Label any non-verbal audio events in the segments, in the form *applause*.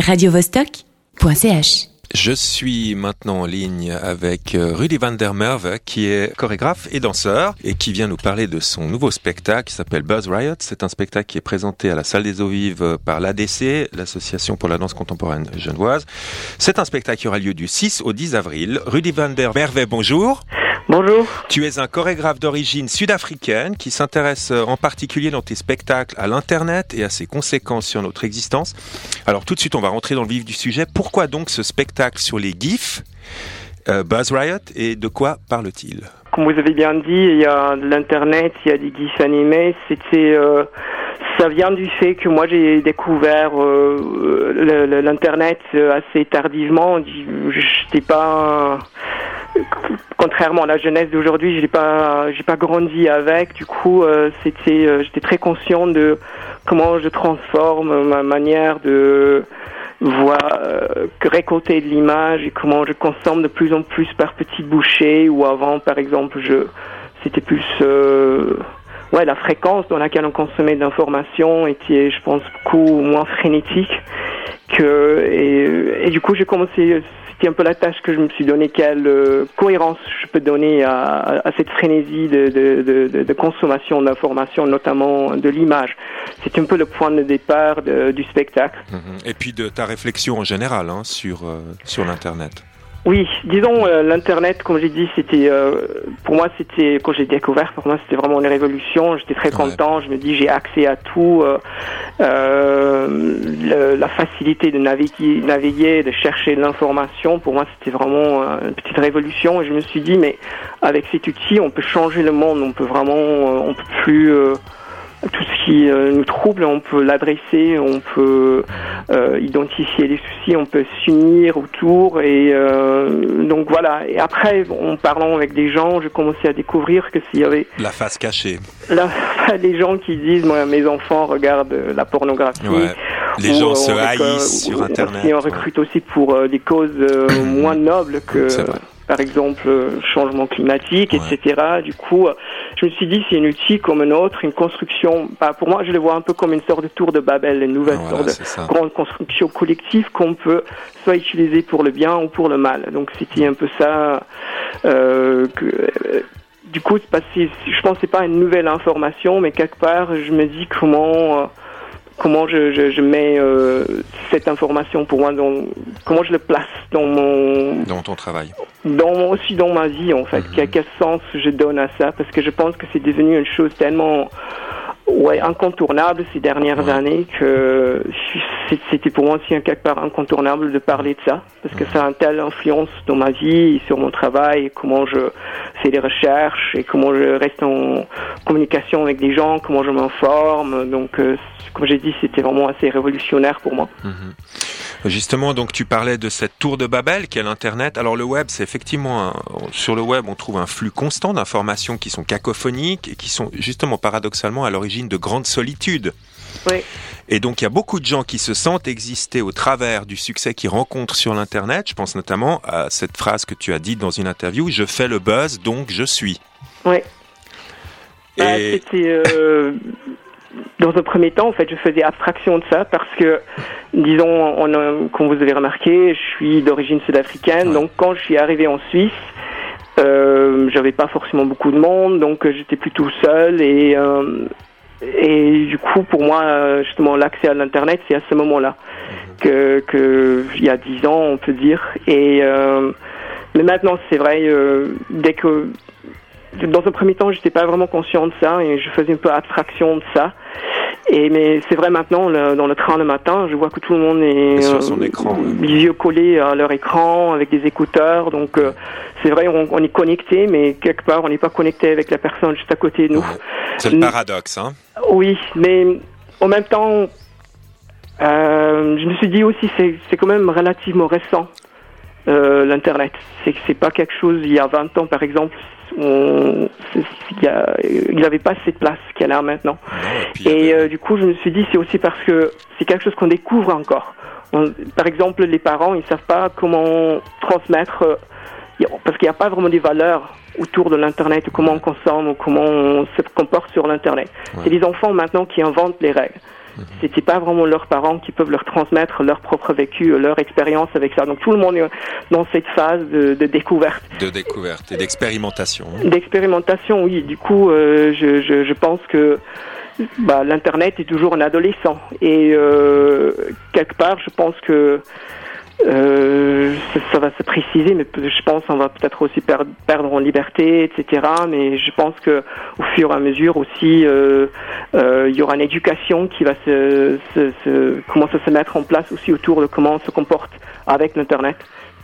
radiovostok.ch Je suis maintenant en ligne avec euh, Rudy van der Merwe, qui est chorégraphe et danseur, et qui vient nous parler de son nouveau spectacle qui s'appelle Buzz Riot. C'est un spectacle qui est présenté à la Salle des Eaux Vives par l'ADC, l'Association pour la danse contemporaine genevoise. C'est un spectacle qui aura lieu du 6 au 10 avril. Rudy van der Merwe, bonjour. Bonjour. Tu es un chorégraphe d'origine sud-africaine qui s'intéresse euh, en particulier dans tes spectacles à l'Internet et à ses conséquences sur notre existence. Alors tout de suite, on va rentrer dans le vif du sujet. Pourquoi donc ce spectacle sur les GIFs, euh, Buzz Riot, et de quoi parle-t-il? Comme vous avez bien dit, il y a l'Internet, il y a des GIFs animés. C'était... Euh, ça vient du fait que moi j'ai découvert euh, l'Internet assez tardivement. Je n'étais pas contrairement à la jeunesse d'aujourd'hui, je n'ai pas, j'ai pas grandi avec. Du coup, euh, c'était, euh, j'étais très conscient de comment je transforme ma manière de voir, euh, récolter de l'image et comment je consomme de plus en plus par petites bouchées. Ou avant, par exemple, je, c'était plus, ouais, la fréquence dans laquelle on consommait d'informations était, je pense, beaucoup moins frénétique et, du coup, j'ai commencé c'était un peu la tâche que je me suis donné. Quelle euh, cohérence je peux donner à, cette frénésie de, consommation d'informations, notamment de l'image. C'est un peu le point de départ du spectacle. Mhm. Et puis de ta réflexion en général hein, euh, sur l'Internet. Oui, disons euh, l'internet, comme j'ai dit, c'était euh, pour moi c'était quand j'ai découvert, pour moi c'était vraiment une révolution. J'étais très content. Je me dis j'ai accès à tout, euh, le, la facilité de naviguer, naviguer, de chercher l'information. Pour moi c'était vraiment une petite révolution. Et je me suis dit mais avec cet outil on peut changer le monde. On peut vraiment, on peut plus tout ce qui euh, nous trouble, on peut l'adresser, on peut euh, identifier les soucis, on peut s'unir autour. Et euh, donc voilà. Et après, en parlant avec des gens, j'ai commencé à découvrir que s'il y avait la face cachée, la, *laughs* les gens qui disent moi, mes enfants regardent la pornographie. Les gens se haïssent sur Internet. Et on recrute aussi pour des causes *clears throat* moins nobles que par exemple changement climatique, etc. Du coup, je me suis dit c'est une outil comme un autre, une construction. Bah, pour moi, je le vois un peu comme une sorte de tour de Babel, une nouvelle sorte de grande construction collective qu'on peut soit utiliser pour le bien ou pour le mal. Donc c'était un peu ça. Euh, que, euh, du coup, je pense que c'est pas une nouvelle information, mais quelque part, je me dis comment. Euh, comment je, je, je mets euh, cette information pour moi, dans, comment je le place dans mon... Dans ton travail. Dans, aussi dans ma vie, en fait. Mhm. Quel, sens je donne à ça? Parce que je pense que c'est devenu une chose tellement ouais, incontournable ces dernières années que c'était pour moi aussi un quelque part incontournable de parler de ça parce que ça a une telle influence dans ma vie, sur mon travail, comment je fais des recherches et comment je reste en communication avec des gens, comment je m'informe. Donc, euh, comme j'ai dit, c'était vraiment assez révolutionnaire pour moi. Mhm. Justement, donc tu parlais de cette tour de Babel qui est l'Internet. Alors le web, c'est effectivement sur le web, on trouve un flux constant d'informations qui sont cacophoniques et qui sont justement paradoxalement à l'origine de grandes solitudes. Oui. Et donc il y a beaucoup de gens qui se sentent exister au travers du succès qu'ils rencontrent sur l'internet. Je pense notamment à cette phrase que tu as dite dans une interview "Je fais le buzz, donc je suis". Oui. Bah, c'était euh, dans un premier temps, en fait, je faisais abstraction de ça parce que, disons, on comme vous avez remarqué, je suis d'origine sud-africaine, donc quand je suis arrivé en Suisse, euh, j'avais pas forcément beaucoup de monde, donc euh, j'étais plutôt seul et euh, et du coup, pour moi, justement, l'accès à l'internet, c'est à ce moment-là mhm. que, que il y a dix ans, on peut dire. Et euh, mais maintenant, c'est vrai, euh, dès que dans un premier temps, j'étais pas vraiment conscient de ça et je faisais un peu abstraction de ça. Et mais c'est vrai maintenant, dans le train le matin, je vois que tout le monde est sur son euh, écran, les yeux collés à leur écran avec des écouteurs. Donc euh, c'est vrai, on, est connecté, mais quelque part, on n'est pas connecté avec la personne juste à côté de nous. C'est le paradoxe, hein Oui, mais en même temps, euh, je me suis dit aussi, c'est quand même relativement récent. Euh, l'internet. C'est que c'est pas quelque chose il y a 20 ans par exemple, on, il n'avait pas cette place qu'elle a maintenant. et euh, du coup, je me suis dit c'est aussi parce que c'est quelque chose qu'on découvre encore. par exemple, les parents, ils savent pas comment transmettre euh, parce qu'il n'y a pas vraiment des valeurs autour de l'internet, comment on consomme ou comment on se comporte sur l'internet. C'est les enfants maintenant qui inventent les règles. Mhm. C'était pas vraiment leurs parents qui peuvent leur transmettre leur propre vécu, leur expérience avec ça. Donc tout le monde est dans cette phase de, de découverte. De découverte et d'expérimentation. D'expérimentation, oui. Du coup, euh, je, je, je, pense que bah, l'internet est toujours un adolescent et euh, quelque part, je pense que euh, ça, va se préciser, mais je pense qu'on va peut-être aussi perdre, perdre, en liberté, etc. Mais je pense que au fur et à mesure aussi, euh, euh, il y aura une éducation qui va se, se, se, commencer à se mettre en place aussi autour de comment on se comporte avec l'internet,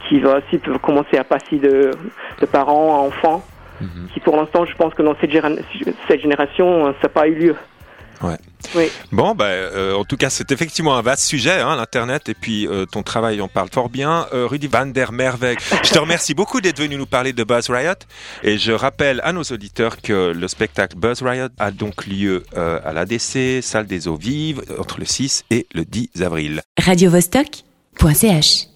qui va aussi commencer à passer de, de parents à enfants. Mhm. Qui pour l'instant, je pense que dans cette, cette génération, ça n'a pas eu lieu. Ouais. Oui. Bon, ben, euh, en tout cas, c'est effectivement un vaste sujet, hein, l'internet, et puis euh, ton travail en parle fort bien. Euh, Rudy van der Merweg, *laughs* je te remercie beaucoup d'être venu nous parler de Buzz Riot, et je rappelle à nos auditeurs que le spectacle Buzz Riot a donc lieu à l'ADC, salle des eaux vives, entre le 6 et le 10 avril. Radio -Vostok .ch